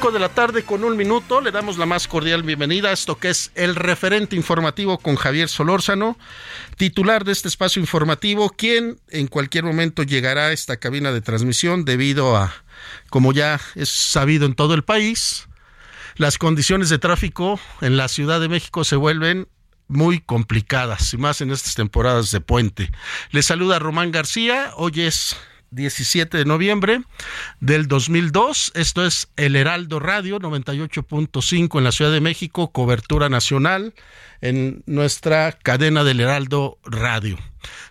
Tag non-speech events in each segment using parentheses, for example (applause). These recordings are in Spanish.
5 de la tarde con un minuto, le damos la más cordial bienvenida a esto que es el referente informativo con Javier Solórzano, titular de este espacio informativo, quien en cualquier momento llegará a esta cabina de transmisión debido a, como ya es sabido en todo el país, las condiciones de tráfico en la Ciudad de México se vuelven muy complicadas, y más en estas temporadas de puente. Le saluda Román García, hoy es 17 de noviembre del 2002. Esto es El Heraldo Radio 98.5 en la Ciudad de México, cobertura nacional en nuestra cadena del Heraldo Radio.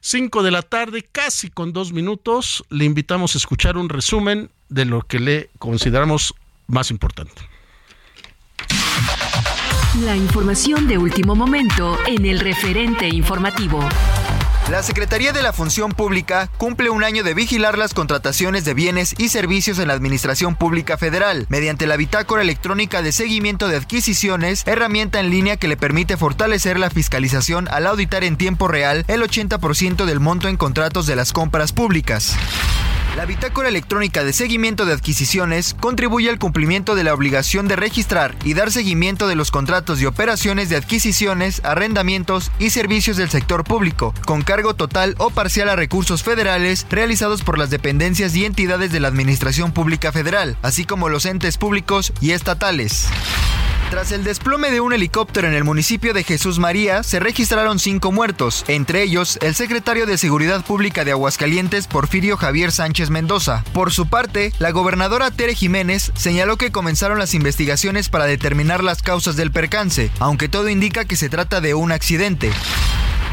5 de la tarde, casi con dos minutos, le invitamos a escuchar un resumen de lo que le consideramos más importante. La información de último momento en el referente informativo. La Secretaría de la Función Pública cumple un año de vigilar las contrataciones de bienes y servicios en la Administración Pública Federal mediante la bitácora electrónica de seguimiento de adquisiciones, herramienta en línea que le permite fortalecer la fiscalización al auditar en tiempo real el 80% del monto en contratos de las compras públicas. La bitácora electrónica de seguimiento de adquisiciones contribuye al cumplimiento de la obligación de registrar y dar seguimiento de los contratos y operaciones de adquisiciones, arrendamientos y servicios del sector público, con cargo total o parcial a recursos federales realizados por las dependencias y entidades de la Administración Pública Federal, así como los entes públicos y estatales. Tras el desplome de un helicóptero en el municipio de Jesús María, se registraron cinco muertos, entre ellos el secretario de Seguridad Pública de Aguascalientes, Porfirio Javier Sánchez Mendoza. Por su parte, la gobernadora Tere Jiménez señaló que comenzaron las investigaciones para determinar las causas del percance, aunque todo indica que se trata de un accidente.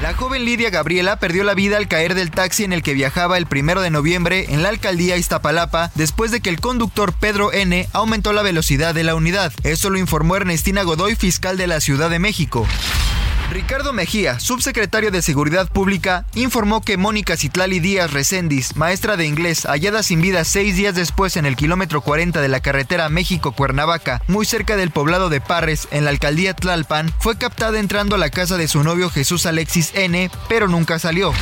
La joven Lidia Gabriela perdió la vida al caer del taxi en el que viajaba el primero de noviembre en la alcaldía Iztapalapa después de que el conductor Pedro N aumentó la velocidad de la unidad. Eso lo informó Ernestina Godoy, fiscal de la Ciudad de México. Ricardo Mejía, subsecretario de Seguridad Pública, informó que Mónica Citlali Díaz Recendis, maestra de inglés, hallada sin vida seis días después en el kilómetro 40 de la carretera México-Cuernavaca, muy cerca del poblado de Parres, en la alcaldía Tlalpan, fue captada entrando a la casa de su novio Jesús Alexis N., pero nunca salió.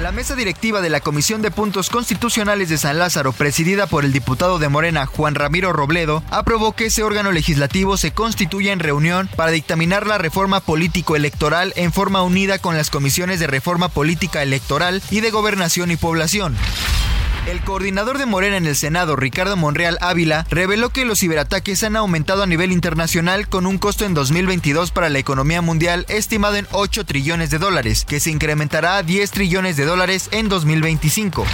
La mesa directiva de la Comisión de Puntos Constitucionales de San Lázaro, presidida por el diputado de Morena Juan Ramiro Robledo, aprobó que ese órgano legislativo se constituya en reunión para dictaminar la reforma político-electoral en forma unida con las comisiones de reforma política electoral y de gobernación y población. El coordinador de Morena en el Senado, Ricardo Monreal Ávila, reveló que los ciberataques han aumentado a nivel internacional con un costo en 2022 para la economía mundial estimado en 8 trillones de dólares, que se incrementará a 10 trillones de dólares en 2025.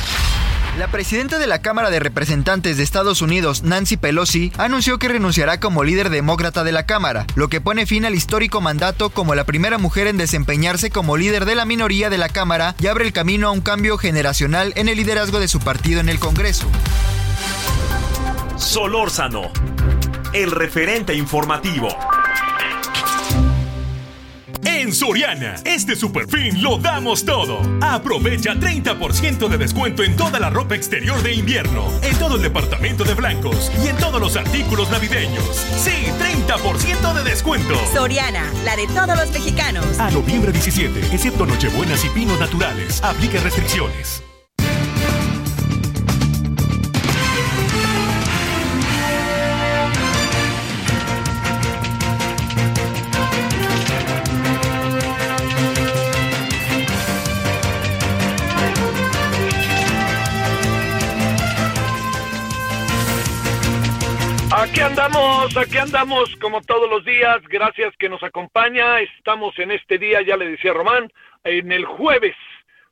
La presidenta de la Cámara de Representantes de Estados Unidos, Nancy Pelosi, anunció que renunciará como líder demócrata de la Cámara, lo que pone fin al histórico mandato como la primera mujer en desempeñarse como líder de la minoría de la Cámara y abre el camino a un cambio generacional en el liderazgo de su partido en el Congreso. Solórzano, el referente informativo. En Soriana, este super fin lo damos todo. Aprovecha 30% de descuento en toda la ropa exterior de invierno, en todo el departamento de blancos y en todos los artículos navideños. Sí, 30% de descuento. Soriana, la de todos los mexicanos. A noviembre 17, excepto Nochebuenas y Pinos Naturales. Aplica restricciones. Aquí andamos como todos los días. Gracias que nos acompaña. Estamos en este día, ya le decía Román, en el jueves,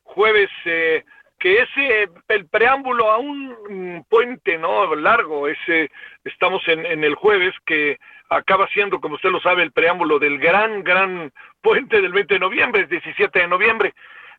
jueves eh, que es eh, el preámbulo a un puente no largo. Ese estamos en, en el jueves que acaba siendo, como usted lo sabe, el preámbulo del gran, gran puente del 20 de noviembre, es 17 de noviembre.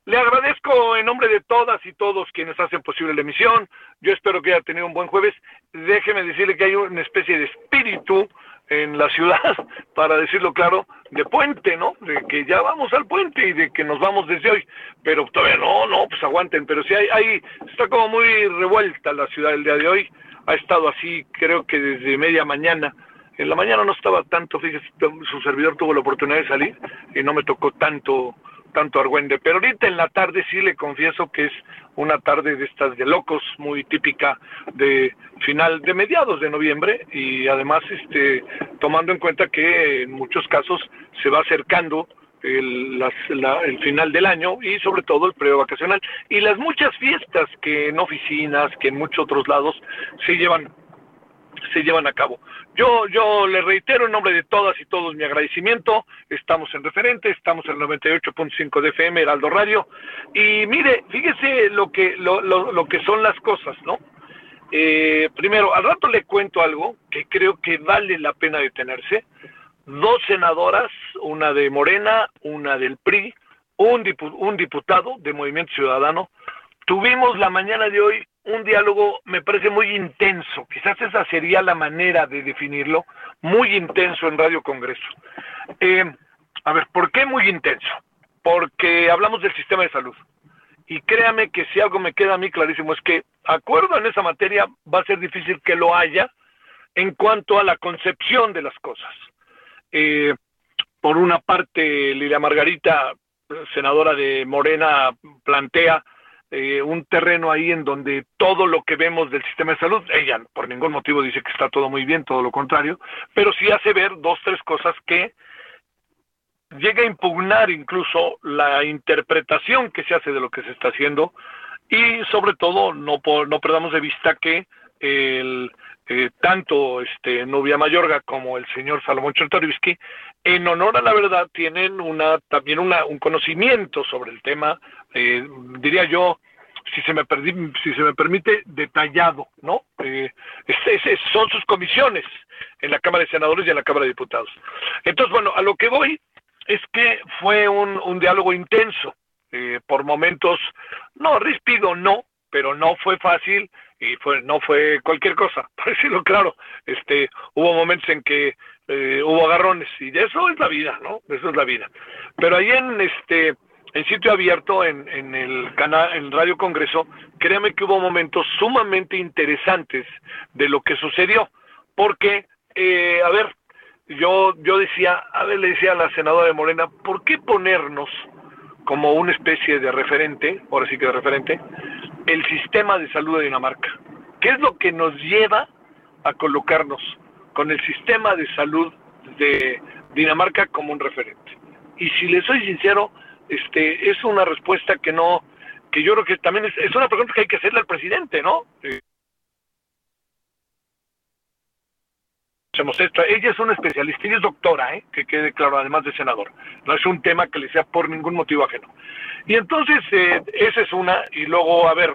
Le agradezco en nombre de todas y todos quienes hacen posible la emisión. Yo espero que haya tenido un buen jueves. Déjeme decirle que hay una especie de espíritu en la ciudad, (laughs) para decirlo claro, de puente, ¿no? De que ya vamos al puente y de que nos vamos desde hoy. Pero todavía no, no, pues aguanten. Pero sí hay, hay está como muy revuelta la ciudad el día de hoy. Ha estado así, creo que desde media mañana. En la mañana no estaba tanto, fíjese, su servidor tuvo la oportunidad de salir y no me tocó tanto tanto argüende, pero ahorita en la tarde sí le confieso que es una tarde de estas de locos, muy típica de final, de mediados de noviembre, y además este, tomando en cuenta que en muchos casos se va acercando el, el, final del año y sobre todo el periodo vacacional y las muchas fiestas que en oficinas, que en muchos otros lados se llevan se llevan a cabo. Yo, yo le reitero en nombre de todas y todos mi agradecimiento. Estamos en referente, estamos en el 98.5 de FM, Heraldo Radio. Y mire, fíjese lo que, lo, lo, lo que son las cosas, ¿no? Eh, primero, al rato le cuento algo que creo que vale la pena detenerse. Dos senadoras, una de Morena, una del PRI, un, un diputado de Movimiento Ciudadano, tuvimos la mañana de hoy un diálogo me parece muy intenso, quizás esa sería la manera de definirlo, muy intenso en Radio Congreso. Eh, a ver, ¿por qué muy intenso? Porque hablamos del sistema de salud. Y créame que si algo me queda a mí clarísimo es que acuerdo en esa materia va a ser difícil que lo haya en cuanto a la concepción de las cosas. Eh, por una parte, Lilia Margarita, senadora de Morena, plantea eh, un terreno ahí en donde todo lo que vemos del sistema de salud, ella por ningún motivo dice que está todo muy bien, todo lo contrario, pero sí hace ver dos, tres cosas que llega a impugnar incluso la interpretación que se hace de lo que se está haciendo y sobre todo no, no perdamos de vista que el, eh, tanto este Novia Mayorga como el señor Salomón Chertorivsky, en honor a la verdad, tienen una también una, un conocimiento sobre el tema, eh, diría yo, si se me si se me permite, detallado, ¿no? Eh, son sus comisiones en la Cámara de Senadores y en la Cámara de Diputados. Entonces, bueno, a lo que voy es que fue un, un diálogo intenso, eh, por momentos, no, ríspido no, pero no fue fácil y fue no fue cualquier cosa, (laughs) para decirlo claro. Este, hubo momentos en que eh, hubo agarrones y de eso es la vida, ¿no? Eso es la vida. Pero ahí en este en sitio abierto en, en el canal en Radio Congreso, créame que hubo momentos sumamente interesantes de lo que sucedió, porque eh, a ver, yo yo decía, a ver, le decía a la senadora de Morena, ¿por qué ponernos como una especie de referente, ahora sí que de referente, el sistema de salud de Dinamarca. ¿Qué es lo que nos lleva a colocarnos con el sistema de salud de Dinamarca como un referente? Y si le soy sincero, este es una respuesta que no, que yo creo que también es, es una pregunta que hay que hacerle al presidente, ¿no? Ella es una especialista, ella es doctora, ¿eh? que quede claro, además de senador. No es un tema que le sea por ningún motivo ajeno. Y entonces, eh, esa es una, y luego, a ver,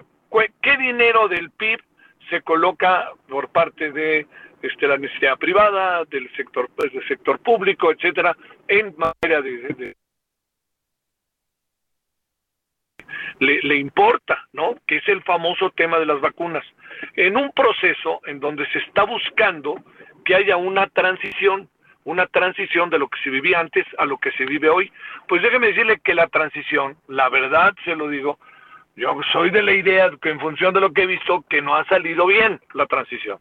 ¿qué dinero del PIB se coloca por parte de este, la necesidad privada, del sector, pues, del sector público, etcétera, en materia de, le, le, importa, ¿no? Que es el famoso tema de las vacunas. En un proceso en donde se está buscando que haya una transición, una transición de lo que se vivía antes a lo que se vive hoy. Pues déjeme decirle que la transición, la verdad se lo digo, yo soy de la idea que en función de lo que he visto, que no ha salido bien la transición.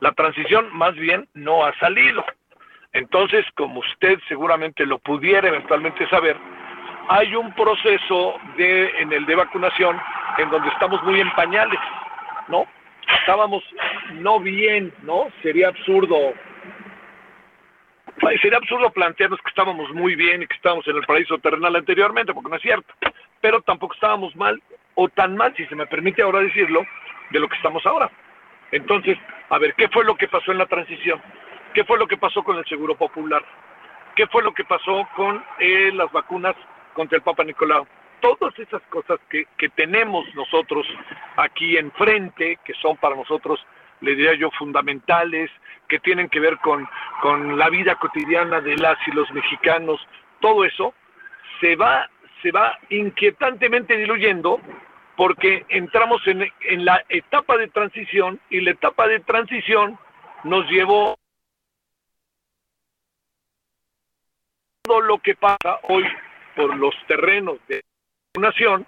La transición más bien no ha salido. Entonces, como usted seguramente lo pudiera eventualmente saber, hay un proceso de en el de vacunación en donde estamos muy en pañales, ¿no? estábamos no bien, ¿no? Sería absurdo. Sería absurdo plantearnos que estábamos muy bien y que estábamos en el paraíso terrenal anteriormente, porque no es cierto. Pero tampoco estábamos mal, o tan mal, si se me permite ahora decirlo, de lo que estamos ahora. Entonces, a ver, ¿qué fue lo que pasó en la transición? ¿Qué fue lo que pasó con el Seguro Popular? ¿Qué fue lo que pasó con eh, las vacunas contra el Papa Nicolau? Todas esas cosas que, que tenemos nosotros aquí enfrente, que son para nosotros, le diría yo, fundamentales, que tienen que ver con, con la vida cotidiana de las y los mexicanos, todo eso se va, se va inquietantemente diluyendo porque entramos en, en la etapa de transición y la etapa de transición nos llevó todo lo que pasa hoy por los terrenos de nación.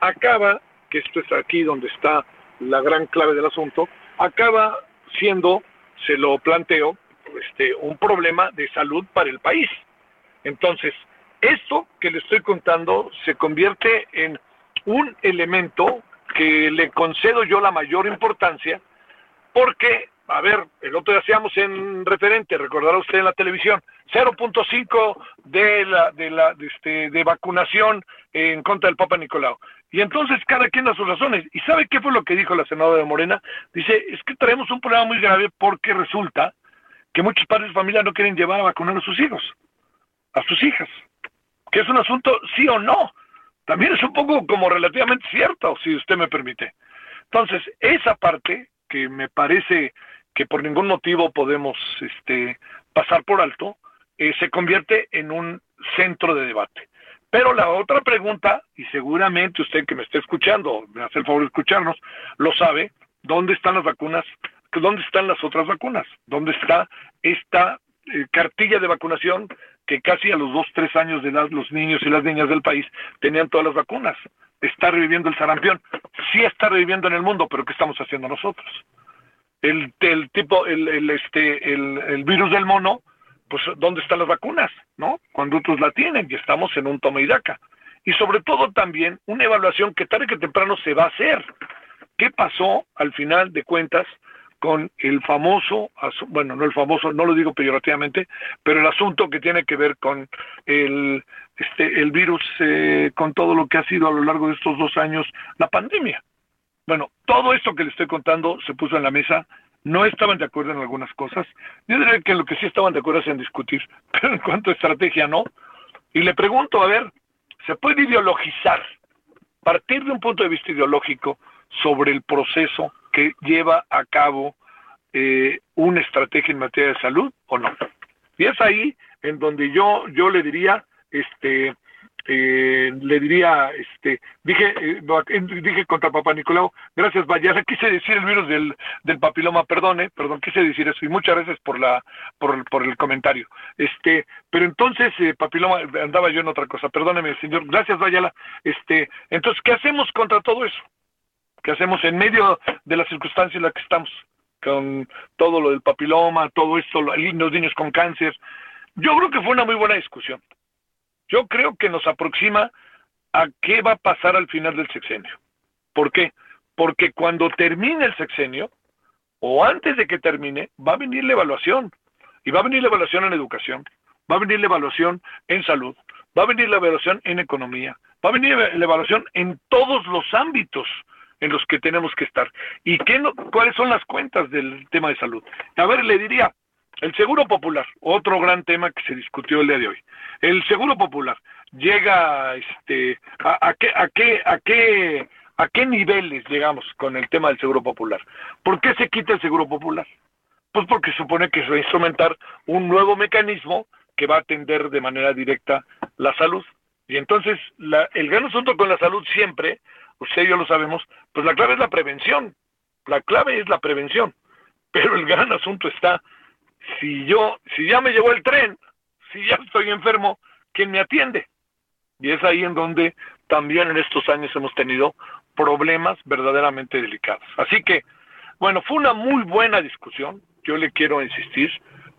Acaba, que esto es aquí donde está la gran clave del asunto, acaba siendo, se lo planteo, este, un problema de salud para el país. Entonces, esto que le estoy contando se convierte en un elemento que le concedo yo la mayor importancia porque, a ver, el otro día hacíamos en referente, recordará usted en la televisión, 0.5 de la de la de, este, de vacunación en contra del Papa Nicolau. Y entonces cada quien da sus razones. ¿Y sabe qué fue lo que dijo la senadora de Morena? Dice, es que traemos un problema muy grave porque resulta que muchos padres de familia no quieren llevar a vacunar a sus hijos, a sus hijas. Que es un asunto sí o no. También es un poco como relativamente cierto, si usted me permite. Entonces, esa parte que me parece que por ningún motivo podemos este, pasar por alto, eh, se convierte en un centro de debate. Pero la otra pregunta, y seguramente usted que me esté escuchando, me hace el favor de escucharnos, lo sabe, ¿dónde están las vacunas? ¿Dónde están las otras vacunas? ¿Dónde está esta eh, cartilla de vacunación que casi a los dos, tres años de edad los niños y las niñas del país tenían todas las vacunas? Está reviviendo el sarampión. Sí está reviviendo en el mundo, pero ¿qué estamos haciendo nosotros? El, el tipo, el, el, este, el, el virus del mono, pues ¿dónde están las vacunas? ¿No? Cuando otros la tienen y estamos en un toma y daca. Y sobre todo también una evaluación que tarde que temprano se va a hacer. ¿Qué pasó al final de cuentas con el famoso, bueno, no el famoso, no lo digo peyorativamente, pero el asunto que tiene que ver con el, este, el virus, eh, con todo lo que ha sido a lo largo de estos dos años la pandemia? Bueno, todo esto que le estoy contando se puso en la mesa no estaban de acuerdo en algunas cosas. Yo diría que lo que sí estaban de acuerdo es en discutir, (laughs) pero en cuanto a estrategia no. Y le pregunto, a ver, ¿se puede ideologizar, partir de un punto de vista ideológico sobre el proceso que lleva a cabo eh, una estrategia en materia de salud o no? Y es ahí en donde yo, yo le diría, este, eh, le diría, este, dije, eh, dije contra Papá Nicolau, gracias Vaya, quise decir el virus del, del papiloma, perdone, perdón, quise decir eso, y muchas gracias por la, por, el comentario. Este, pero entonces, eh, papiloma, andaba yo en otra cosa, perdóneme, señor, gracias Vayala, este, entonces, ¿qué hacemos contra todo eso? ¿Qué hacemos en medio de las circunstancias en las que estamos? Con todo lo del papiloma, todo esto, los niños con cáncer. Yo creo que fue una muy buena discusión yo creo que nos aproxima a qué va a pasar al final del sexenio. ¿Por qué? Porque cuando termine el sexenio, o antes de que termine, va a venir la evaluación. Y va a venir la evaluación en educación, va a venir la evaluación en salud, va a venir la evaluación en economía, va a venir la evaluación en todos los ámbitos en los que tenemos que estar. ¿Y qué cuáles son las cuentas del tema de salud? A ver, le diría, el seguro popular, otro gran tema que se discutió el día de hoy. El seguro popular llega este, a, qué, a, qué, a, qué, a qué niveles llegamos con el tema del seguro popular. ¿Por qué se quita el seguro popular? Pues porque supone que se va a instrumentar un nuevo mecanismo que va a atender de manera directa la salud. Y entonces la, el gran asunto con la salud siempre, usted y yo lo sabemos, pues la clave es la prevención. La clave es la prevención. Pero el gran asunto está si yo, si ya me llevó el tren, si ya estoy enfermo, ¿quién me atiende? Y es ahí en donde también en estos años hemos tenido problemas verdaderamente delicados. Así que, bueno, fue una muy buena discusión, yo le quiero insistir,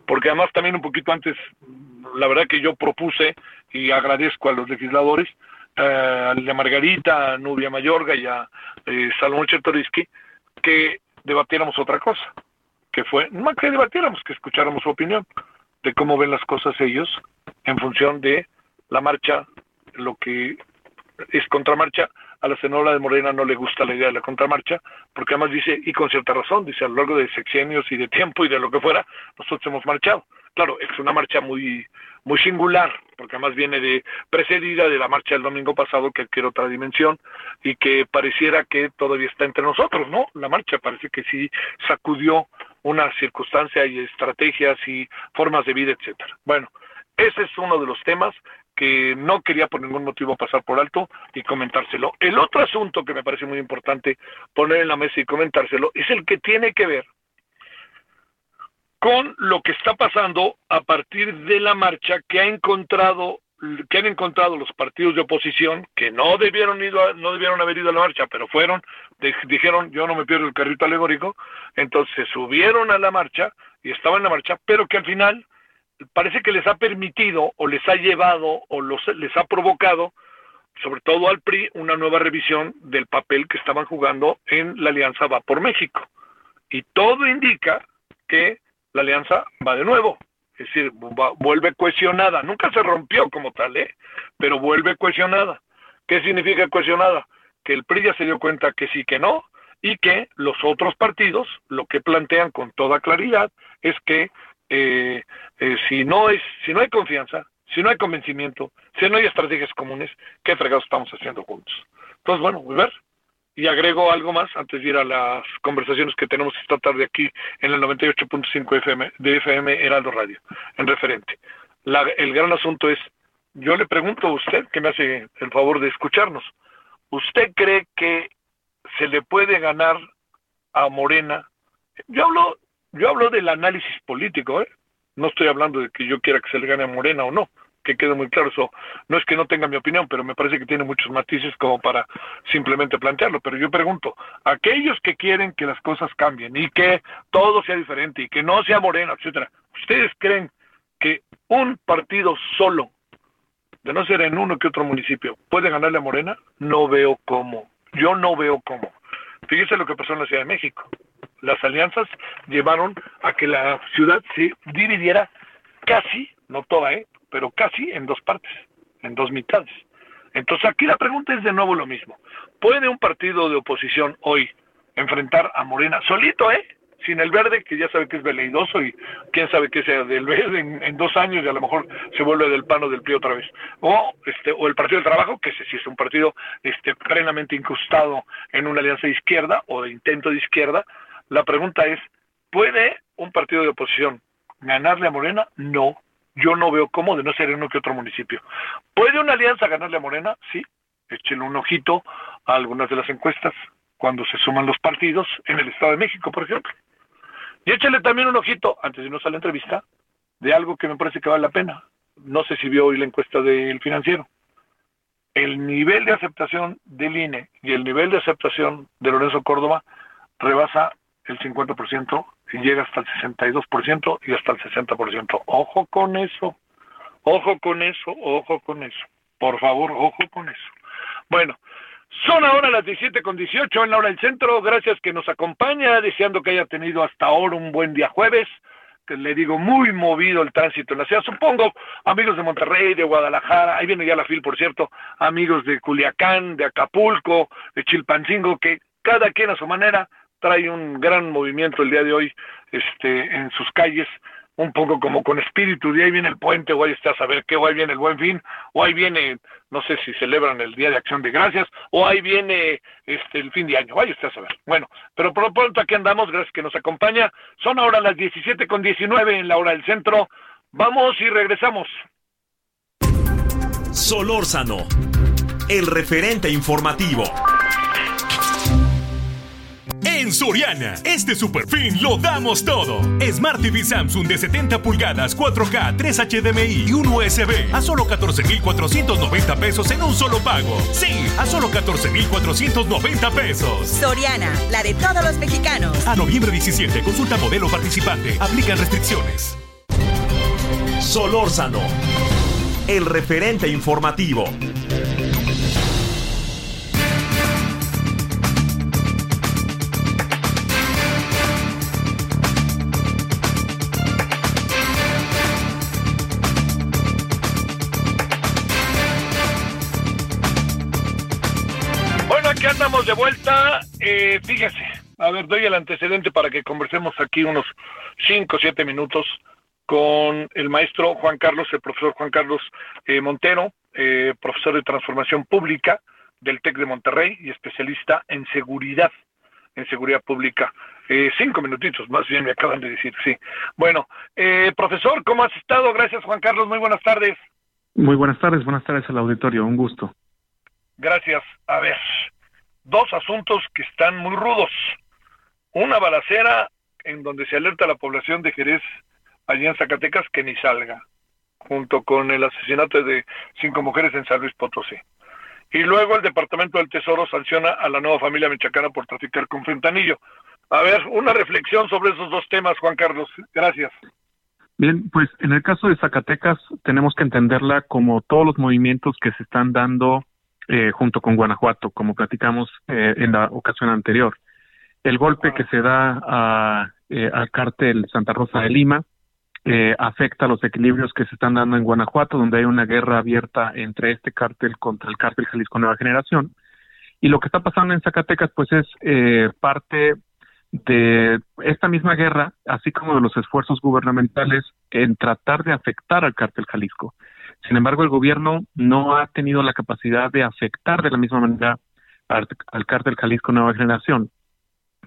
porque además también un poquito antes, la verdad que yo propuse y agradezco a los legisladores, eh, al de Margarita, a Nubia Mayorga y a eh, Salomón Chertorisky, que debatiéramos otra cosa que fue, no que debatiéramos, que escucháramos su opinión de cómo ven las cosas ellos en función de la marcha, lo que es contramarcha a la senadora de Morena no le gusta la idea de la contramarcha, porque además dice, y con cierta razón, dice, a lo largo de sexenios y de tiempo y de lo que fuera, nosotros hemos marchado. Claro, es una marcha muy, muy singular, porque además viene de precedida de la marcha del domingo pasado, que adquiere otra dimensión, y que pareciera que todavía está entre nosotros, ¿no? La marcha parece que sí sacudió una circunstancia y estrategias y formas de vida, etcétera. Bueno, ese es uno de los temas que no quería por ningún motivo pasar por alto y comentárselo. El otro asunto que me parece muy importante poner en la mesa y comentárselo es el que tiene que ver con lo que está pasando a partir de la marcha que ha encontrado que han encontrado los partidos de oposición que no debieron ido no debieron haber ido a la marcha, pero fueron, dijeron yo no me pierdo el carrito alegórico, entonces subieron a la marcha y estaban en la marcha, pero que al final parece que les ha permitido o les ha llevado o los, les ha provocado, sobre todo al PRI, una nueva revisión del papel que estaban jugando en la alianza Va por México. Y todo indica que la alianza va de nuevo, es decir, vuelve cohesionada, nunca se rompió como tal, ¿eh? pero vuelve cohesionada. ¿Qué significa cohesionada? Que el PRI ya se dio cuenta que sí, que no, y que los otros partidos lo que plantean con toda claridad es que eh, eh, si no es, si no hay confianza, si no hay convencimiento, si no hay estrategias comunes, ¿qué fregados estamos haciendo juntos? Entonces, bueno, a ver. Y agrego algo más antes de ir a las conversaciones que tenemos esta tarde aquí en el 98.5 FM de FM Heraldo Radio, en referente. el gran asunto es, yo le pregunto a usted, que me hace el favor de escucharnos, ¿usted cree que se le puede ganar a Morena? Yo hablo yo hablo del análisis político, ¿eh? No estoy hablando de que yo quiera que se le gane a Morena o no, que quede muy claro eso. No es que no tenga mi opinión, pero me parece que tiene muchos matices como para simplemente plantearlo. Pero yo pregunto, aquellos que quieren que las cosas cambien y que todo sea diferente y que no sea Morena, etcétera, ¿ustedes creen que un partido solo, de no ser en uno que otro municipio, puede ganarle a Morena? No veo cómo. Yo no veo cómo. Fíjese lo que pasó en la Ciudad de México las alianzas llevaron a que la ciudad se dividiera casi, no toda, ¿eh? Pero casi en dos partes, en dos mitades. Entonces aquí la pregunta es de nuevo lo mismo. ¿Puede un partido de oposición hoy enfrentar a Morena solito, eh? Sin el verde, que ya sabe que es veleidoso y quién sabe qué sea del verde en, dos años y a lo mejor se vuelve del pano del PRI otra vez. O, este, o el Partido del Trabajo, que ese sí es un partido este, plenamente incrustado en una alianza de izquierda o de intento de izquierda, la pregunta es, ¿puede un partido de oposición ganarle a Morena? No, yo no veo cómo, de no ser en uno que otro municipio. ¿Puede una alianza ganarle a Morena? Sí, échenle un ojito a algunas de las encuestas cuando se suman los partidos en el Estado de México, por ejemplo. Y échale también un ojito, antes de irnos a la entrevista, de algo que me parece que vale la pena. No sé si vio hoy la encuesta del financiero. El nivel de aceptación del INE y el nivel de aceptación de Lorenzo Córdoba rebasa el 50% y llega hasta el 62% y hasta el 60%. Ojo con eso, ojo con eso, ojo con eso. Por favor, ojo con eso. Bueno, son ahora las 17 con 18 en la hora del centro. Gracias que nos acompaña, deseando que haya tenido hasta ahora un buen día jueves. Que le digo, muy movido el tránsito en la ciudad. Supongo, amigos de Monterrey, de Guadalajara, ahí viene ya la fil, por cierto, amigos de Culiacán, de Acapulco, de Chilpancingo, que cada quien a su manera trae un gran movimiento el día de hoy este, en sus calles, un poco como con espíritu, de ahí viene el puente, o ahí está a saber qué, o ahí viene el buen fin, o ahí viene, no sé si celebran el Día de Acción de Gracias, o ahí viene este, el fin de año, vaya usted a saber. Bueno, pero por lo pronto aquí andamos, gracias que nos acompaña. Son ahora las 17 con 19 en la hora del centro. Vamos y regresamos. Solórzano, el referente informativo. En Soriana, este super fin lo damos todo. Smart TV Samsung de 70 pulgadas, 4K, 3 HDMI y un USB a solo 14,490 pesos en un solo pago. Sí, a solo 14,490 pesos. Soriana, la de todos los mexicanos. A noviembre 17, consulta modelo participante. Aplican restricciones. Solórzano, el referente informativo. Estamos de vuelta. Eh, fíjese, a ver, doy el antecedente para que conversemos aquí unos 5 o 7 minutos con el maestro Juan Carlos, el profesor Juan Carlos eh, Montero, eh, profesor de transformación pública del TEC de Monterrey y especialista en seguridad, en seguridad pública. Eh, cinco minutitos, más bien me acaban de decir, sí. Bueno, eh, profesor, ¿cómo has estado? Gracias, Juan Carlos, muy buenas tardes. Muy buenas tardes, buenas tardes al auditorio, un gusto. Gracias. A ver, dos asuntos que están muy rudos. Una balacera en donde se alerta a la población de Jerez, allí en Zacatecas, que ni salga, junto con el asesinato de cinco mujeres en San Luis Potosí. Y luego el Departamento del Tesoro sanciona a la nueva familia michoacana por traficar con fentanillo. A ver, una reflexión sobre esos dos temas, Juan Carlos. Gracias. Bien, pues en el caso de Zacatecas tenemos que entenderla como todos los movimientos que se están dando eh, junto con Guanajuato, como platicamos eh, en la ocasión anterior. El golpe que se da a, eh, al cártel Santa Rosa de Lima eh, afecta los equilibrios que se están dando en Guanajuato, donde hay una guerra abierta entre este cártel contra el cártel Jalisco Nueva Generación. Y lo que está pasando en Zacatecas, pues es eh, parte de esta misma guerra, así como de los esfuerzos gubernamentales en tratar de afectar al cártel Jalisco. Sin embargo, el gobierno no ha tenido la capacidad de afectar de la misma manera al, al cártel Jalisco Nueva Generación,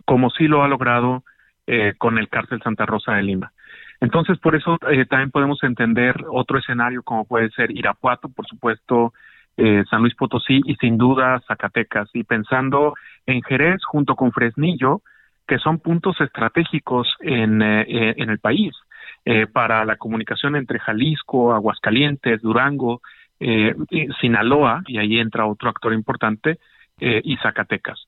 como sí lo ha logrado eh, con el cártel Santa Rosa de Lima. Entonces, por eso eh, también podemos entender otro escenario como puede ser Irapuato, por supuesto, eh, San Luis Potosí y sin duda Zacatecas. Y pensando en Jerez junto con Fresnillo, que son puntos estratégicos en, eh, en el país eh, para la comunicación entre Jalisco, Aguascalientes, Durango, eh, Sinaloa, y ahí entra otro actor importante, eh, y Zacatecas.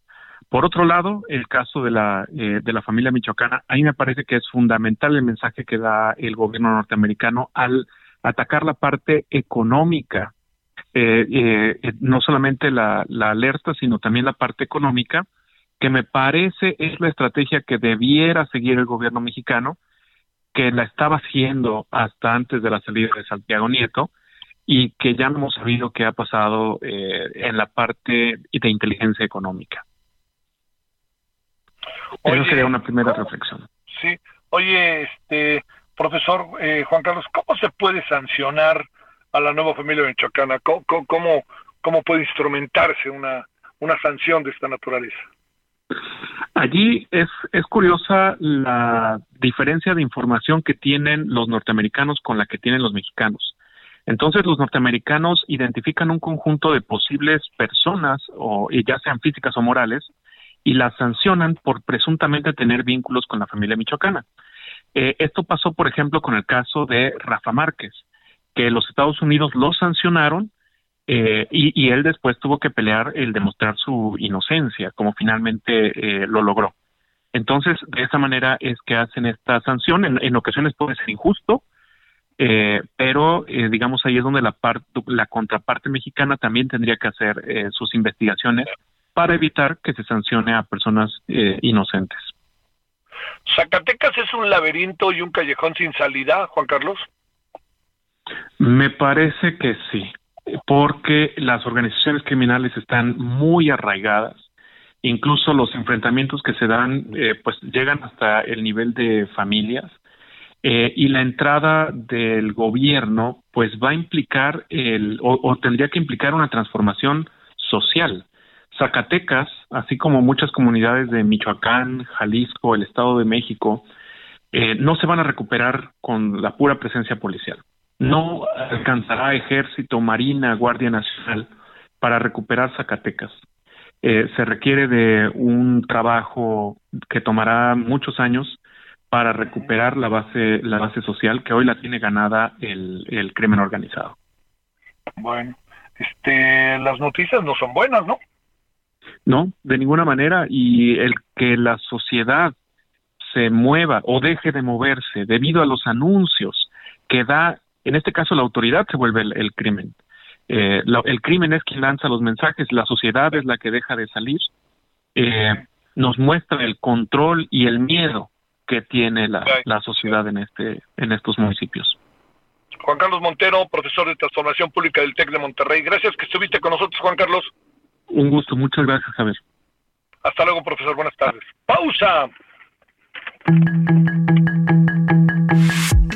Por otro lado, el caso de la, eh, de la familia michoacana, ahí me parece que es fundamental el mensaje que da el gobierno norteamericano al atacar la parte económica, eh, no solamente la, la alerta, sino también la parte económica, que me parece es la estrategia que debiera seguir el gobierno mexicano, que la estaba haciendo hasta antes de la salida de Santiago Nieto y que ya no hemos sabido qué ha pasado eh, en la parte de inteligencia económica. Oye, Esa sería una primera reflexión. Sí. Oye, este, profesor eh, Juan Carlos, ¿cómo se puede sancionar a la nueva familia michoacana? ¿Cómo, cómo- cómo, cómo puede instrumentarse una, una sanción de esta naturaleza? Allí es, es curiosa la diferencia de información que tienen los norteamericanos con la que tienen los mexicanos. Entonces los norteamericanos identifican un conjunto de posibles personas, o ya sean físicas o morales, y las sancionan por presuntamente tener vínculos con la familia michoacana. Eh, esto pasó, por ejemplo, con el caso de Rafa Márquez, que los Estados Unidos lo sancionaron eh, y, y él después tuvo que pelear el demostrar su inocencia, como finalmente eh, lo logró. Entonces, de esa manera es que hacen esta sanción. En, en ocasiones puede ser injusto, eh, pero eh, digamos ahí es donde la, parte la contraparte mexicana también tendría que hacer eh, sus investigaciones para evitar que se sancione a personas eh, inocentes. ¿Zacatecas es un laberinto y un callejón sin salida, Juan Carlos? Me parece que sí, porque las organizaciones criminales están muy arraigadas, incluso los enfrentamientos que se dan, eh, pues llegan hasta el nivel de familias, eh, y la entrada del gobierno, pues va a implicar el, o, tendría que implicar una transformación social. Zacatecas, así como muchas comunidades de Michoacán, Jalisco, el Estado de México, eh, no se van a recuperar con la pura presencia policial. No alcanzará ejército, marina, guardia nacional para recuperar Zacatecas. Eh, se requiere de un trabajo que tomará muchos años para recuperar la base, la base social que hoy la tiene ganada el, el crimen organizado. Bueno, este, las noticias no son buenas, ¿no? No, de ninguna manera. Y el que la sociedad se mueva o deje de moverse debido a los anuncios que da, en este caso la autoridad se vuelve el, el crimen. Eh, la, el crimen es quien lanza los mensajes, la sociedad es la que deja de salir. Eh, nos muestra el control y el miedo que tiene la, la sociedad en este en estos municipios. Juan Carlos Montero, profesor de Transformación Pública del TEC de Monterrey. Gracias que estuviste con nosotros, Juan Carlos. Un gusto, muchas gracias, Javier. Hasta luego, profesor. Buenas tardes. Pausa.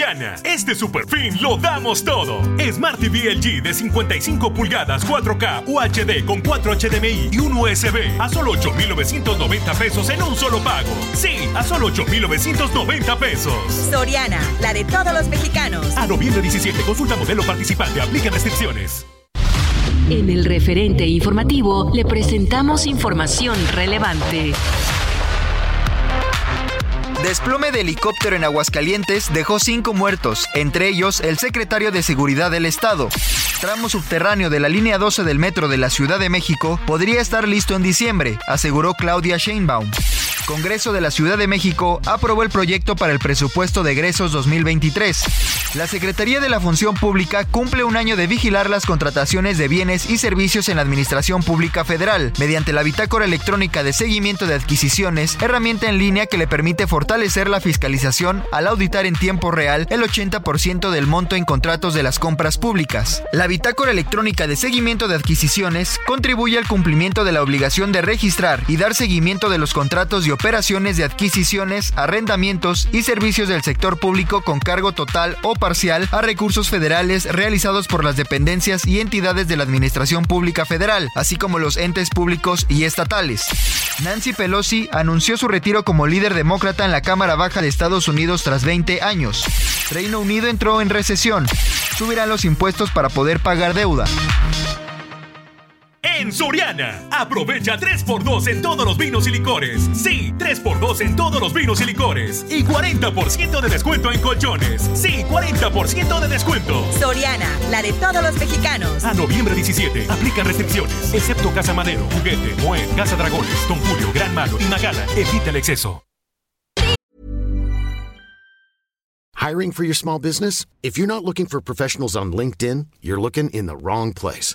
Soriana, este super fin lo damos todo. Smart TV LG de 55 pulgadas 4K UHD con 4 HDMI y un USB a solo 8,990 pesos en un solo pago. Sí, a solo 8,990 pesos. Soriana, la de todos los mexicanos. A noviembre 17, consulta modelo participante, aplica restricciones. En el referente informativo le presentamos información relevante. Desplome de helicóptero en Aguascalientes dejó cinco muertos, entre ellos el secretario de Seguridad del Estado. Tramo subterráneo de la línea 12 del metro de la Ciudad de México podría estar listo en diciembre, aseguró Claudia Sheinbaum. Congreso de la Ciudad de México aprobó el proyecto para el presupuesto de egresos 2023. La Secretaría de la Función Pública cumple un año de vigilar las contrataciones de bienes y servicios en la Administración Pública Federal, mediante la bitácora electrónica de seguimiento de adquisiciones, herramienta en línea que le permite fortalecer la fiscalización al auditar en tiempo real el 80% del monto en contratos de las compras públicas. La bitácora electrónica de seguimiento de adquisiciones contribuye al cumplimiento de la obligación de registrar y dar seguimiento de los contratos y operaciones de adquisiciones, arrendamientos y servicios del sector público con cargo total o parcial a recursos federales realizados por las dependencias y entidades de la Administración Pública Federal, así como los entes públicos y estatales. Nancy Pelosi anunció su retiro como líder demócrata en la Cámara Baja de Estados Unidos tras 20 años. Reino Unido entró en recesión. Subirán los impuestos para poder pagar deuda. En Soriana, aprovecha 3x2 en todos los vinos y licores. Sí, 3x2 en todos los vinos y licores. Y 40% de descuento en colchones. Sí, 40% de descuento. Soriana, la de todos los mexicanos. A noviembre 17, aplican restricciones. Excepto Casa Madero, Juguete, Moed, Casa Dragones, Don Julio, Gran Malo y Magala. Evita el exceso. Hiring for your small business? If you're not looking for professionals on LinkedIn, you're looking in the wrong place.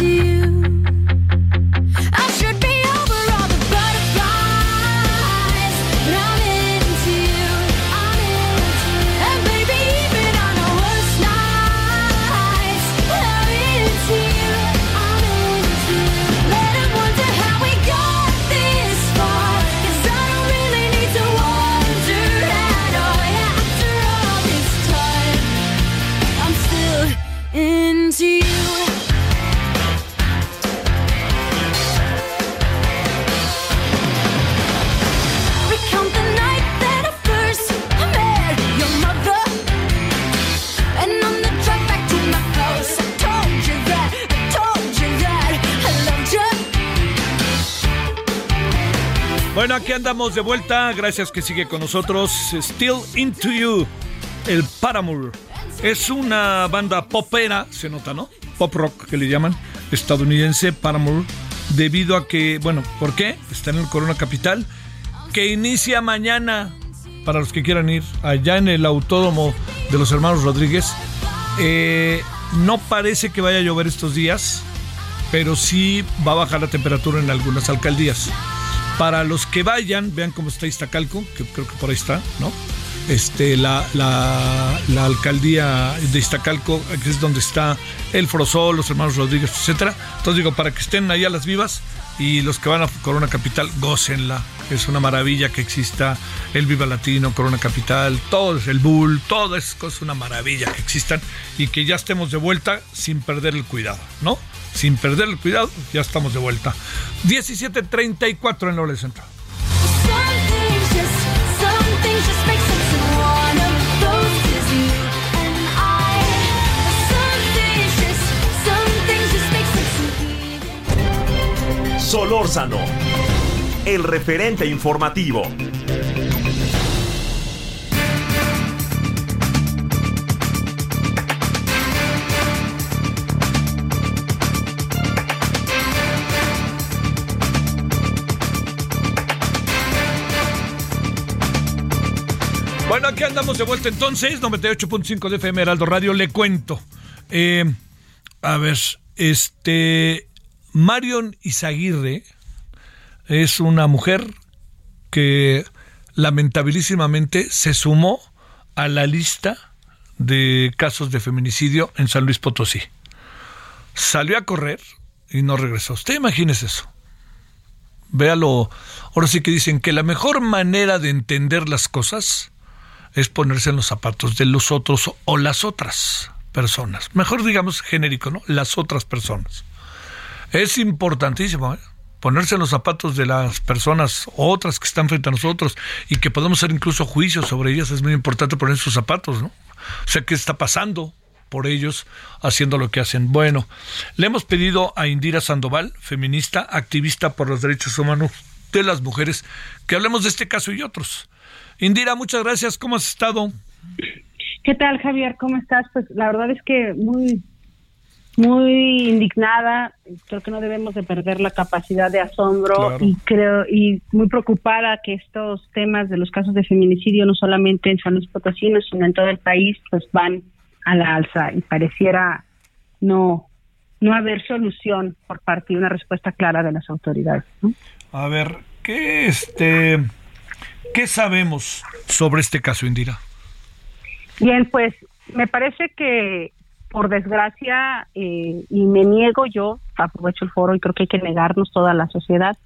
Into you. Bueno, aquí andamos de vuelta. Gracias que sigue con nosotros. Still Into You, el Paramore. Es una banda popera, se nota, ¿no? Pop rock que le llaman, estadounidense, Paramore. Debido a que, bueno, ¿por qué? Está en el Corona Capital. Que inicia mañana, para los que quieran ir, allá en el autódromo de los hermanos Rodríguez. Eh, no parece que vaya a llover estos días, pero sí va a bajar la temperatura en algunas alcaldías. Para los que vayan, vean cómo está Iztacalco, que creo que por ahí está, ¿no? Este, la, la, alcaldía de Iztacalco, que es donde está el Frosol, los hermanos Rodríguez, etcétera. Entonces digo, para que estén ahí a las vivas y los que van a Corona Capital, gócenla. Es una maravilla que exista el Viva Latino, Corona Capital, todo el Bull, todo es una maravilla que existan y que ya estemos de vuelta sin perder el cuidado, ¿no? Sin perder el cuidado, ya estamos de vuelta. 17.34 en la hora central. Solórzano, el referente informativo. Bueno, aquí andamos de vuelta entonces, 98.5 de FM Heraldo Radio, le cuento. Eh, a ver, este, Marion Izaguirre es una mujer que lamentabilísimamente se sumó a la lista de casos de feminicidio en San Luis Potosí. Salió a correr y no regresó. Usted imagínese eso. Véalo. Ahora sí que dicen que la mejor manera de entender las cosas es ponerse en los zapatos de los otros o las otras personas. Mejor digamos genérico, ¿no? Las otras personas. Es importantísimo ¿eh? ponerse en los zapatos de las personas otras que están frente a nosotros y que podemos hacer incluso juicios sobre ellas. Es muy importante poner sus zapatos, ¿no? O sea, ¿qué está pasando por ellos haciendo lo que hacen? Bueno, le hemos pedido a Indira Sandoval, feminista, activista por los derechos humanos de las mujeres, que hablemos de este caso y otros. Indira, muchas gracias. ¿Cómo has estado? ¿Qué tal, Javier? ¿Cómo estás? Pues la verdad es que muy, muy indignada. Creo que no debemos de perder la capacidad de asombro Claro. y creo y muy preocupada que estos temas de los casos de feminicidio no solamente en San Luis Potosí, sino en todo el país, pues van a la alza y pareciera no no haber solución por parte de una respuesta clara de las autoridades. ¿no? A ver, ¿qué este qué sabemos sobre este caso, Indira? Bien, pues me parece que por desgracia, eh, y me niego yo, aprovecho el foro y creo que hay que negarnos toda la sociedad,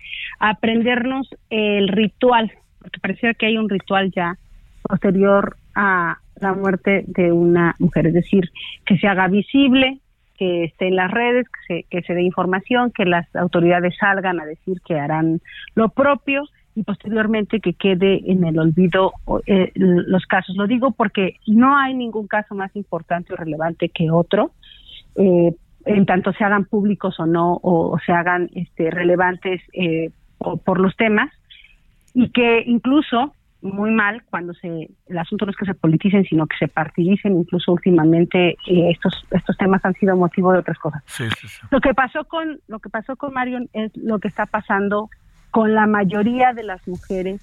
a aprendernos el ritual, porque pareciera que hay un ritual ya posterior a la muerte de una mujer, es decir, que se haga visible, que esté en las redes, que se, que se dé información, que las autoridades salgan a decir que harán lo propio y posteriormente que quede en el olvido eh, los casos. Lo digo porque no hay ningún caso más importante o relevante que otro, eh, en tanto se hagan públicos o no, o, se hagan este, relevantes eh, por los temas, y que incluso muy mal cuando se el asunto no es que se politicen sino que se partidicen incluso últimamente eh, estos estos temas han sido motivo de otras cosas Sí, sí, sí. lo que pasó con lo que pasó con Marion es lo que está pasando con la mayoría de las mujeres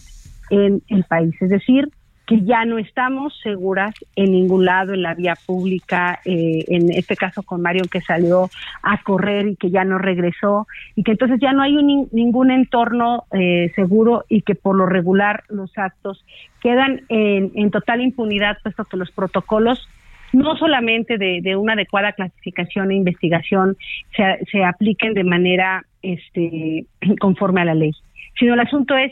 en el país, es decir, que ya no estamos seguras en ningún lado en la vía pública, eh, en este caso con Marion que salió a correr y que ya no regresó y que entonces ya no hay un nin- ningún entorno eh, seguro y que por lo regular los actos quedan en, en total impunidad puesto que los protocolos no solamente de, de una adecuada clasificación e investigación se, se apliquen de manera este, (clears throat) conforme a la ley, sino el asunto es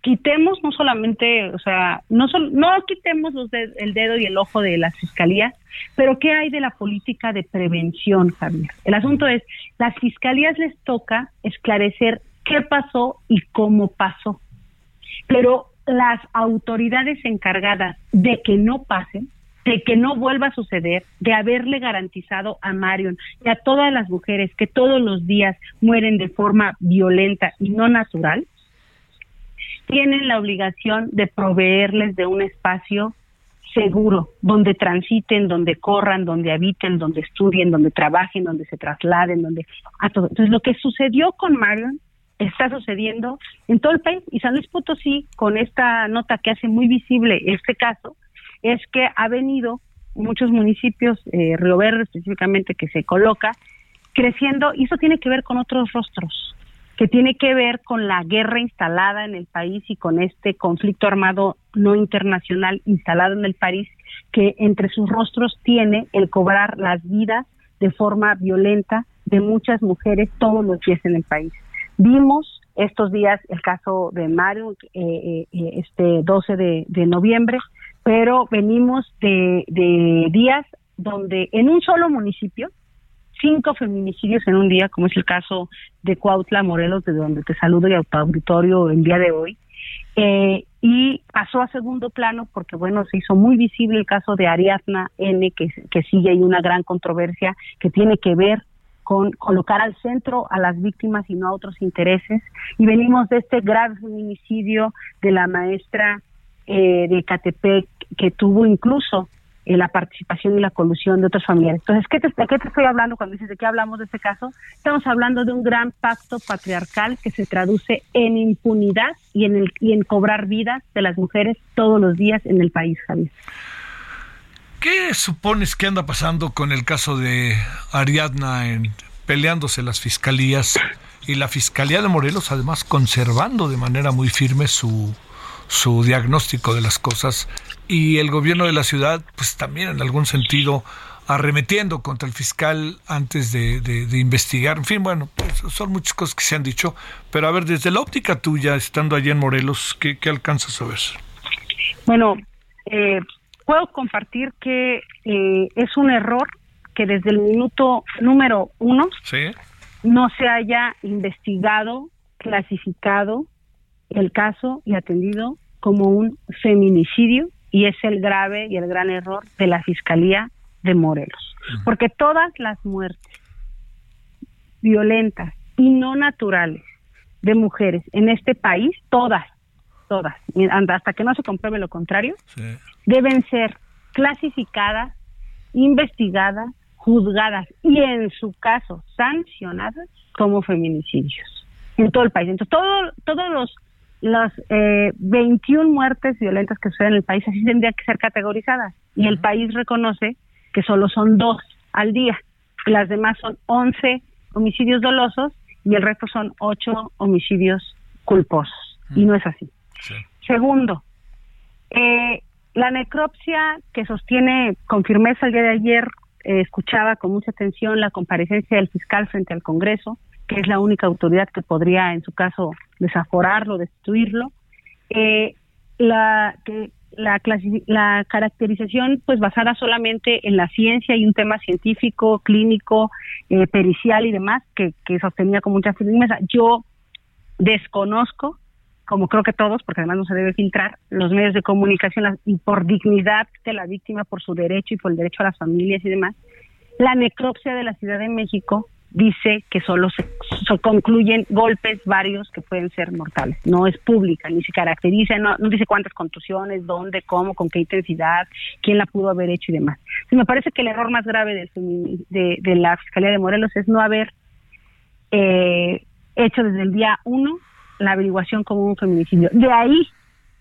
quitemos no solamente, o sea, no sol- no quitemos los de- el dedo y el ojo de las fiscalías, pero ¿qué hay de la política de prevención, Javier? El asunto es, las fiscalías les toca esclarecer qué pasó y cómo pasó, pero las autoridades encargadas de que no pase, de que no vuelva a suceder, de haberle garantizado a Marion y a todas las mujeres que todos los días mueren de forma violenta y no natural, tienen la obligación de proveerles de un espacio seguro, donde transiten, donde corran, donde habiten, donde estudien, donde trabajen, donde se trasladen, donde a todo. Entonces, lo que sucedió con Marion está sucediendo en todo el país y San Luis Potosí, con esta nota que hace muy visible este caso, es que ha venido muchos municipios, eh, Río Verde específicamente, que se coloca creciendo y eso tiene que ver con otros rostros que tiene que ver con la guerra instalada en el país y con este conflicto armado no internacional instalado en el país, que entre sus rostros tiene el cobrar las vidas de forma violenta de muchas mujeres todos los días en el país. Vimos estos días el caso de Mario, eh, eh, eh, este 12 de, de noviembre, pero venimos de, de días donde en un solo municipio, cinco feminicidios en un día, como es el caso de Cuautla, Morelos, de donde te saludo y a tu auditorio el día de hoy, eh, y pasó a segundo plano porque, bueno, se hizo muy visible el caso de Ariadna N, que, sigue ahí una gran controversia que tiene que ver con colocar al centro a las víctimas y no a otros intereses. Y venimos de este grave feminicidio de la maestra eh, de Catepec, que tuvo incluso eh, la participación y la colusión de otros familiares. Entonces, ¿qué te, ¿de qué te estoy hablando cuando dices de qué hablamos de este caso? Estamos hablando de un gran pacto patriarcal que se traduce en impunidad y en, el, y en cobrar vidas de las mujeres todos los días en el país, Javier. ¿Qué supones que anda pasando con el caso de Ariadna en peleándose las fiscalías y la Fiscalía de Morelos además conservando de manera muy firme su su diagnóstico de las cosas y el gobierno de la ciudad pues también en algún sentido arremetiendo contra el fiscal antes de, de- de investigar. En fin, bueno, pues, son muchas cosas que se han dicho, pero a ver, desde la óptica tuya, estando allá en Morelos, ¿qué, qué alcanzas a ver? Bueno, eh, puedo compartir que eh, es un error que desde el minuto número uno ¿Sí? no se haya investigado, clasificado el caso y atendido como un feminicidio y es el grave y el gran error de la Fiscalía de Morelos. Porque todas las muertes violentas y no naturales de mujeres en este país, todas, todas, hasta que no se compruebe lo contrario, deben ser clasificadas, investigadas, juzgadas y en su caso sancionadas como feminicidios en todo el país. Entonces, todo, todos los las eh, 21 muertes violentas que suceden en el país así tendrían que ser categorizadas y el país reconoce que solo son dos al día. Las demás son 11 homicidios dolosos y el resto son 8 homicidios culposos. Y no es así. Segundo, eh, la necropsia que sostiene con firmeza el día de ayer, eh, escuchaba con mucha atención la comparecencia del fiscal frente al Congreso, que es la única autoridad que podría, en su caso, desaforarlo, destituirlo. Eh, la, la, caracterización, pues basada solamente en la ciencia y un tema científico, clínico, eh, pericial y demás, que, que sostenía con mucha firmeza. Yo desconozco como creo que todos, porque además no se debe filtrar, los medios de comunicación y por dignidad de la víctima, por su derecho y por el derecho a las familias y demás, la necropsia de la Ciudad de México dice que solo se, concluyen golpes varios que pueden ser mortales. No es pública, ni se caracteriza, no, no dice cuántas contusiones, dónde, cómo, con qué intensidad, quién la pudo haber hecho y demás. Me parece que el error más grave de, de la Fiscalía de Morelos es no haber eh, hecho desde el día uno la averiguación como un feminicidio. De ahí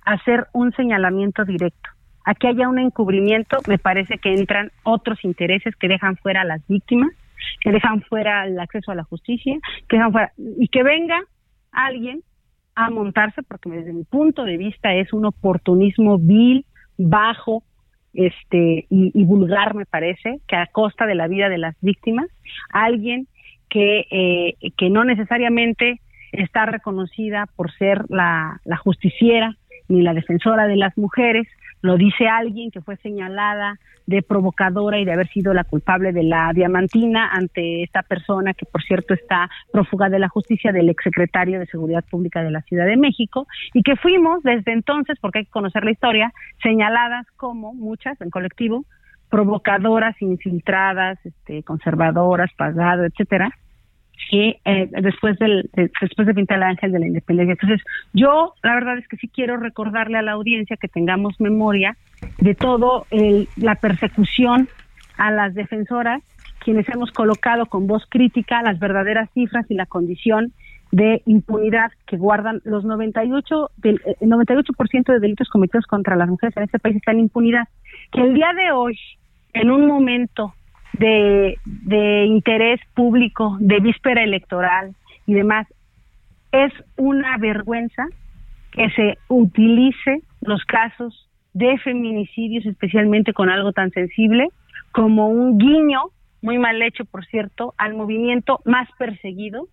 hacer un señalamiento directo. A que haya un encubrimiento, me parece que entran otros intereses que dejan fuera a las víctimas, que dejan fuera el acceso a la justicia, que dejan fuera, y que venga alguien a montarse, porque desde mi punto de vista es un oportunismo vil, bajo, este y, vulgar me parece, que a costa de la vida de las víctimas, alguien que, eh, que no necesariamente está reconocida por ser la justiciera ni la defensora de las mujeres, lo dice alguien que fue señalada de provocadora y de haber sido la culpable de la diamantina ante esta persona que por cierto está prófuga de la justicia del exsecretario de Seguridad Pública de la Ciudad de México y que fuimos desde entonces, porque hay que conocer la historia, señaladas como muchas en colectivo, provocadoras, infiltradas, este, conservadoras, pagado, etcétera, que eh, después del de- después de pintar el ángel de la independencia. Entonces, yo la verdad es que sí quiero recordarle a la audiencia que tengamos memoria de todo el, la persecución a las defensoras, quienes hemos colocado con voz crítica las verdaderas cifras y la condición de impunidad que guardan los 98 del eh, el 98% de delitos cometidos contra las mujeres en este país está en impunidad. Que el día de hoy, en un momento de, de interés público, de víspera electoral y demás, es una vergüenza que se utilice los casos de feminicidios, especialmente con algo tan sensible, como un guiño, muy mal hecho, por cierto, al movimiento más perseguido,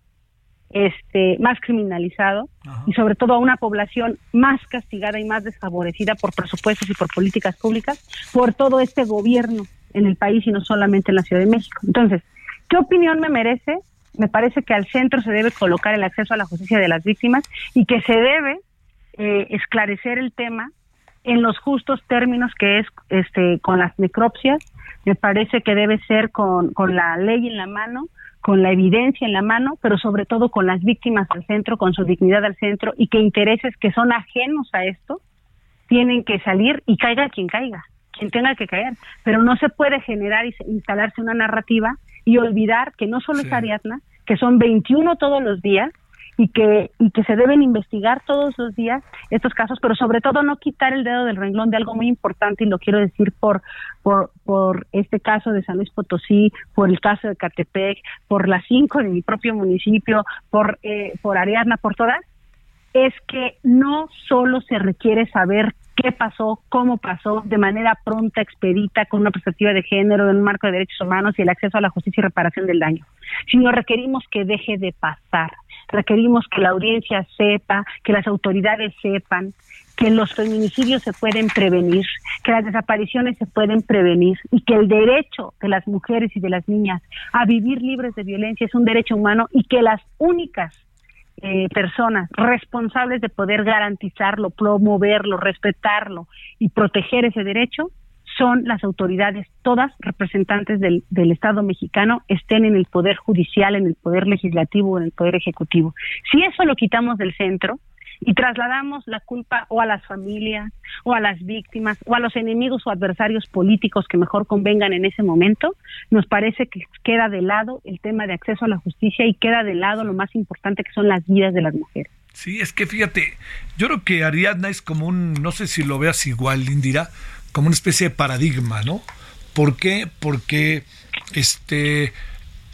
este, más criminalizado y sobre todo a una población más castigada y más desfavorecida por presupuestos y por políticas públicas, por todo este gobierno en el país y no solamente en la Ciudad de México. Entonces, ¿qué opinión me merece? Me parece que al centro se debe colocar el acceso a la justicia de las víctimas y que se debe eh, esclarecer el tema en los justos términos que es este con las necropsias. Me parece que debe ser con, con la ley en la mano, con la evidencia en la mano, pero sobre todo con las víctimas al centro, con su dignidad al centro y que intereses que son ajenos a esto tienen que salir y caiga quien caiga, quien tenga que caer. Pero no se puede generar y se- instalarse una narrativa y olvidar que no solo es Ariadna, que son 21 todos los días y que, y que se deben investigar todos los días estos casos, pero sobre todo no quitar el dedo del renglón de algo muy importante y lo quiero decir por, por, por este caso de San Luis Potosí, por el caso de Catepec, por las cinco de mi propio municipio, por, eh, por Ariadna, por todas, es que no solo se requiere saber qué pasó, cómo pasó, de manera pronta, expedita, con una perspectiva de género, en un marco de derechos humanos y el acceso a la justicia y reparación del daño, sino requerimos que deje de pasar, requerimos que la audiencia sepa, que las autoridades sepan que los feminicidios se pueden prevenir, que las desapariciones se pueden prevenir y que el derecho de las mujeres y de las niñas a vivir libres de violencia es un derecho humano y que las únicas eh, personas responsables de poder garantizarlo, promoverlo, respetarlo y proteger ese derecho son las autoridades, todas representantes del, del Estado mexicano, estén en el poder judicial, en el poder legislativo en el poder ejecutivo. Si eso lo quitamos del centro y trasladamos la culpa o a las familias o a las víctimas o a los enemigos o adversarios políticos que mejor convengan en ese momento, nos parece que queda de lado el tema de acceso a la justicia y queda de lado lo más importante que son las vidas de las mujeres. Sí, es que fíjate, yo creo que Ariadna es como un, no sé si lo veas igual, Indira, como una especie de paradigma, ¿no? ¿Por qué? Porque este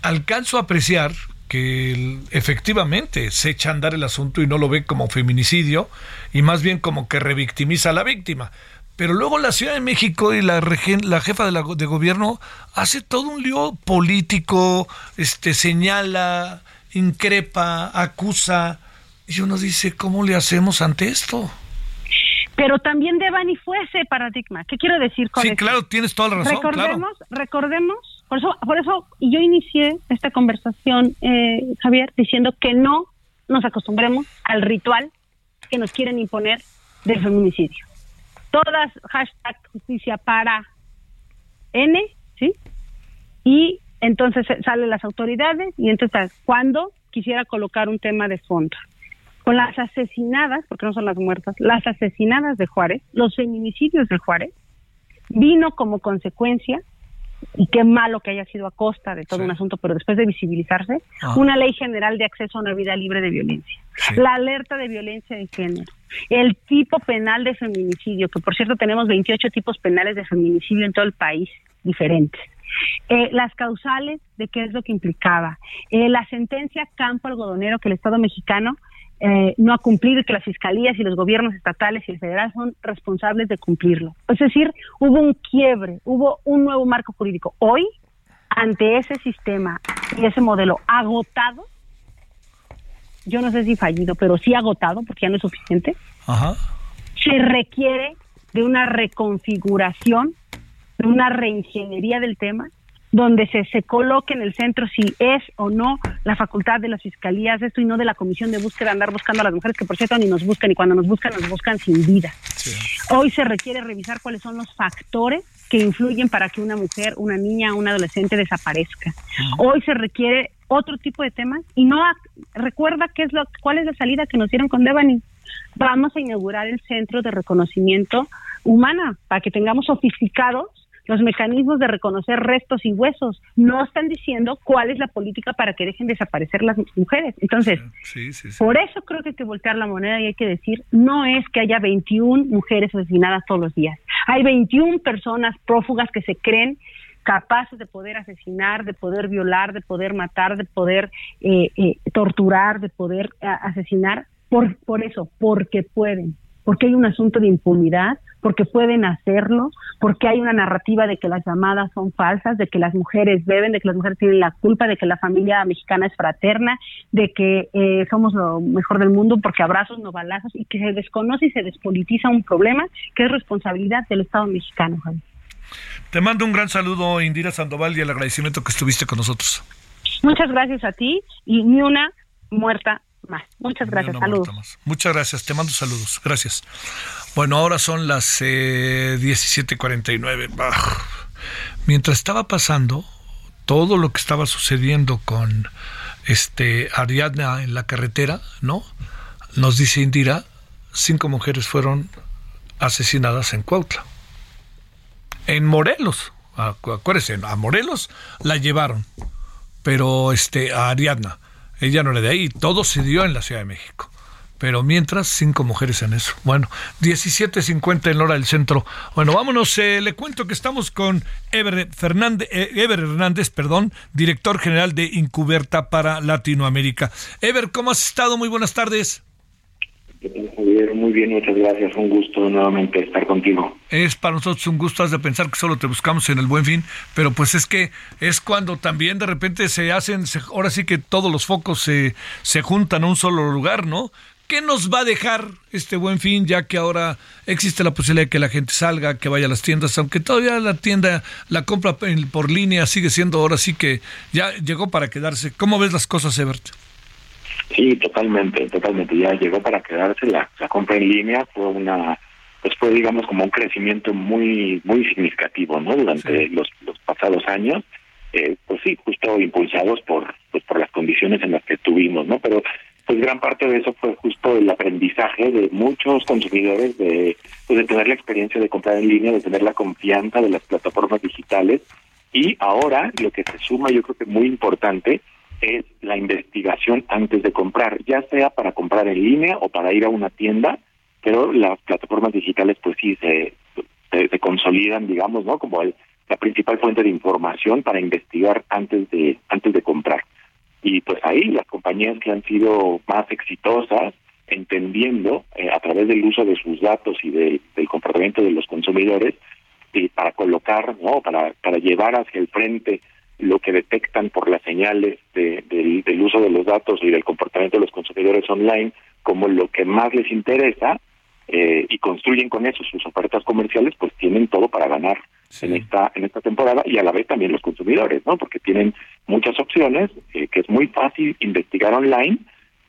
alcanzo a apreciar que efectivamente se echa a andar el asunto y no lo ve como feminicidio y más bien como que revictimiza a la víctima. Pero luego la Ciudad de México y la, regen- la jefa de, la de gobierno hace todo un lío político, este señala, increpa, acusa y uno dice, ¿cómo le hacemos ante esto? Pero también Devani fue ese paradigma. ¿Qué quiero decir con Sí, esto? claro, tienes toda la razón, claro. recordemos, recordemos, por eso, por eso yo inicié esta conversación, eh, Javier, diciendo que no nos acostumbremos al ritual que nos quieren imponer del feminicidio. Todas hashtag justicia para N, ¿sí? Y entonces salen las autoridades y entonces cuando quisiera colocar un tema de fondo con las asesinadas, porque no son las muertas, las asesinadas de Juárez, los feminicidios de Juárez, vino como consecuencia, y qué malo que haya sido a costa de todo un asunto, pero después de visibilizarse, Ah. una ley general de acceso a una vida libre de violencia, la alerta de violencia de género, el tipo penal de feminicidio, que por cierto tenemos 28 tipos penales de feminicidio en todo el país diferentes. Eh, las causales de qué es lo que implicaba, Eh, la sentencia campo algodonero que el Estado mexicano eh, no ha cumplido y que las fiscalías y los gobiernos estatales y el federal son responsables de cumplirlo. Es decir, hubo un quiebre, hubo un nuevo marco jurídico. Hoy, ante ese sistema y ese modelo agotado, yo no sé si fallido, pero sí agotado, porque ya no es suficiente, Ajá. se requiere de una reconfiguración, de una reingeniería del tema, donde se, se coloque en el centro si es o no la facultad de las fiscalías esto y no de la comisión de búsqueda andar buscando a las mujeres que por cierto ni nos buscan y cuando nos buscan nos buscan sin vida. Hoy se requiere revisar cuáles son los factores que influyen para que una mujer, una niña, un adolescente desaparezca. Hoy se requiere otro tipo de temas y no recuerda qué es lo cuál es la salida que nos dieron con Devani. Vamos a inaugurar el centro de reconocimiento humana para que tengamos sofisticados los mecanismos de reconocer restos y huesos. No están diciendo cuál es la política para que dejen desaparecer las mujeres. Entonces, Sí, sí, sí. por eso creo que hay que voltear la moneda y hay que decir, no es que haya 21 mujeres asesinadas todos los días. Hay 21 personas prófugas que se creen capaces de poder asesinar, de poder violar, de poder matar, de poder eh, eh, torturar, de poder asesinar, por, por eso, porque pueden, porque hay un asunto de impunidad, porque pueden hacerlo, porque hay una narrativa de que las llamadas son falsas, de que las mujeres beben, de que las mujeres tienen la culpa, de que la familia mexicana es fraterna, de que eh, somos lo mejor del mundo porque abrazos no balazos y que se desconoce y se despolitiza un problema que es responsabilidad del Estado mexicano, Javier. Te mando un gran saludo, Indira Sandoval, y el agradecimiento que estuviste con nosotros. Muchas gracias a ti y ni una muerta más. Muchas gracias, saludos. Muchas gracias, te mando saludos. Gracias. Bueno, ahora son las eh, 17:49. Bah. Mientras estaba pasando todo lo que estaba sucediendo con este Ariadna en la carretera, ¿no? Nos dice Indira, cinco mujeres fueron asesinadas en Cuautla. En Morelos, acu- acuérdense, a Morelos la llevaron, pero este a Ariadna, ella no era de ahí, todo se dio en la Ciudad de México. Pero mientras, cinco mujeres en eso. Bueno, 17.50 en hora del centro. Bueno, vámonos. eh, le cuento que estamos con Ever, Fernández, eh, Ever Hernández, perdón, director general de Incuberta para Latinoamérica. Ever, ¿cómo has estado? Muy buenas tardes. Javier, muy bien, muchas gracias. Un gusto nuevamente estar contigo. Es para nosotros un gusto, has de pensar que solo te buscamos en el buen fin, pero pues es que es cuando también de repente se hacen, se- ahora sí que todos los focos se, se juntan a un solo lugar, ¿no? ¿Qué nos va a dejar este buen fin, ya que ahora existe la posibilidad de que la gente salga, que vaya a las tiendas, aunque todavía la tienda, la compra por línea sigue siendo ahora sí que ya llegó para quedarse? ¿Cómo ves las cosas, Ebert? Sí, totalmente, totalmente. Ya llegó para quedarse. La, la compra en línea fue una, pues fue digamos como un crecimiento muy, muy significativo, ¿no? Durante los, los pasados años. Eh, pues sí, justo impulsados por, pues por las condiciones en las que estuvimos, ¿no? Pero pues gran parte de eso fue justo el aprendizaje de muchos consumidores de, pues, de tener la experiencia de comprar en línea, de tener la confianza de las plataformas digitales y ahora lo que se suma, yo creo que muy importante, es la investigación antes de comprar, ya sea para comprar en línea o para ir a una tienda, pero las plataformas digitales pues sí se, consolidan, digamos, ¿no? Como el- la principal fuente de información para investigar antes de antes de comprar. Y pues ahí las compañías que han sido más exitosas, entendiendo eh, a través del uso de sus datos y de- del comportamiento de los consumidores, y para colocar, ¿no? Para, para llevar hacia el frente lo que detectan por las señales de- del, del uso de los datos y del comportamiento de los consumidores online como lo que más les interesa eh, y construyen con eso sus ofertas comerciales, pues tienen todo para ganar en esta en esta temporada y a la vez también los consumidores, ¿no? Porque tienen muchas opciones, eh, que es muy fácil investigar online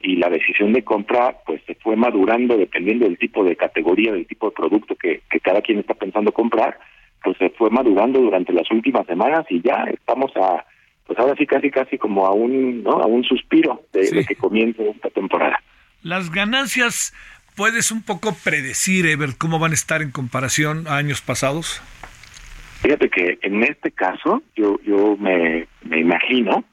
y la decisión de compra pues se fue madurando dependiendo del tipo de categoría, del tipo de producto que, que cada quien está pensando comprar, pues se fue madurando durante las últimas semanas y ya estamos a pues ahora sí casi casi como a un no a un suspiro de, de que comience esta temporada. Las ganancias, ¿puedes un poco predecir, Ebert, cómo van a estar en comparación a años pasados? Fíjate que en este caso yo yo me, me imagino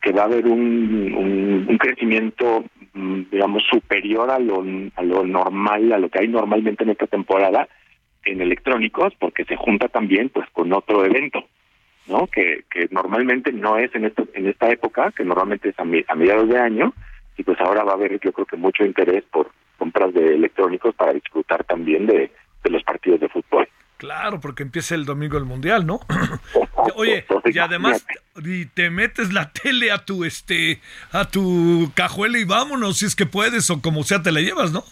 que va a haber un, un, un crecimiento, mm, digamos, superior a lo, a lo normal, a lo que hay normalmente en esta temporada en electrónicos, porque se junta también pues con otro evento, ¿no? Que, que normalmente no es en esta, en esta época, que normalmente es a, mi- a mediados de año, y pues ahora va a haber yo creo que mucho interés por compras de electrónicos para disfrutar también de, de los partidos de fútbol. Claro, porque empieza el domingo el mundial, ¿no? Oye, y además y te metes la tele a tu este a tu cajuela y vámonos si es que puedes o como sea te la llevas, ¿no?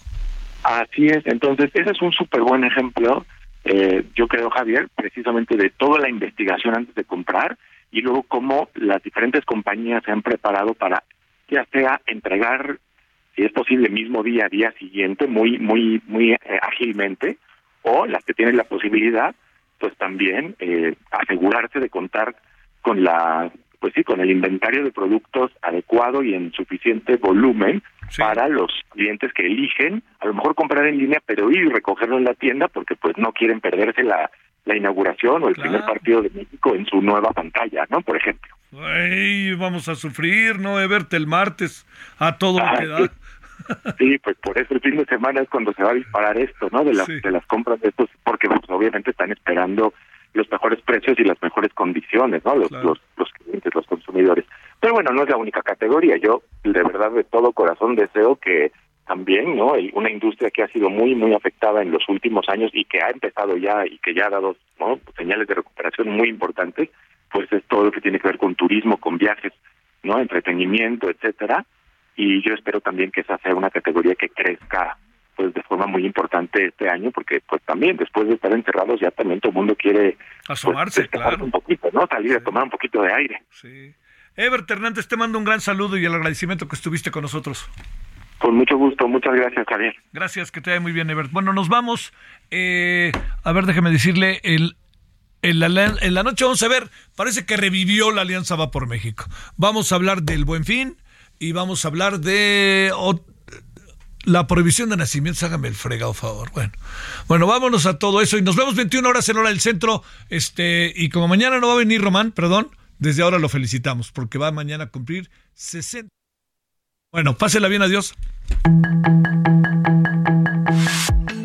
Así es, entonces ese es un súper buen ejemplo, eh, yo creo, Javier, precisamente de toda la investigación antes de comprar y luego cómo las diferentes compañías se han preparado para ya sea entregar, si es posible, mismo día, día siguiente, muy, muy, muy eh, ágilmente, o las que tienen la posibilidad, pues también eh, asegurarse de contar con la pues sí, con el inventario de productos adecuado y en suficiente volumen para los clientes que eligen, a lo mejor comprar en línea, pero ir y recogerlo en la tienda porque pues no quieren perderse la, la inauguración o el primer partido de México en su nueva pantalla, ¿no? Por ejemplo. Ay, vamos a sufrir, ¿no? Ebert el martes a todo lo Ah, que da. Sí, pues por eso el fin de semana es cuando se va a disparar esto, ¿no? De las, de las compras de estos, porque pues, obviamente están esperando los mejores precios y las mejores condiciones, ¿no? Los, los, los clientes, los consumidores. Pero bueno, no es la única categoría. Yo de verdad de todo corazón deseo que también, ¿no? El- una industria que ha sido muy, muy afectada en los últimos años y que ha empezado ya y que ya ha dado ¿no? señales de recuperación muy importantes, pues es todo lo que tiene que ver con turismo, con viajes, ¿no? Entretenimiento, etcétera. Y yo espero también que esa sea una categoría que crezca pues de forma muy importante este año porque pues también después de estar encerrados ya también todo el mundo quiere pues, Asomarse, claro. un poquito, ¿no? Salir a tomar un poquito de aire. Sí. Ebert Hernández, te mando un gran saludo y el agradecimiento que estuviste con nosotros. Con mucho gusto, muchas gracias, Javier. Gracias, que te vaya muy bien, Ebert. Bueno, nos vamos. eh, a ver, déjeme decirle, el, en, la, en la noche vamos a ver, parece que revivió la Alianza Va por México. Vamos a hablar del Buen Fin y vamos a hablar de la prohibición de nacimientos. Hágame el fregado favor. Bueno, bueno, vámonos a todo eso y nos vemos 21 horas en hora del centro. Este, y como mañana no va a venir Román, perdón, desde ahora lo felicitamos porque va mañana a cumplir 60. Bueno, pásela bien, adiós.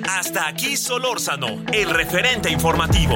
Hasta aquí Solórzano, el referente informativo.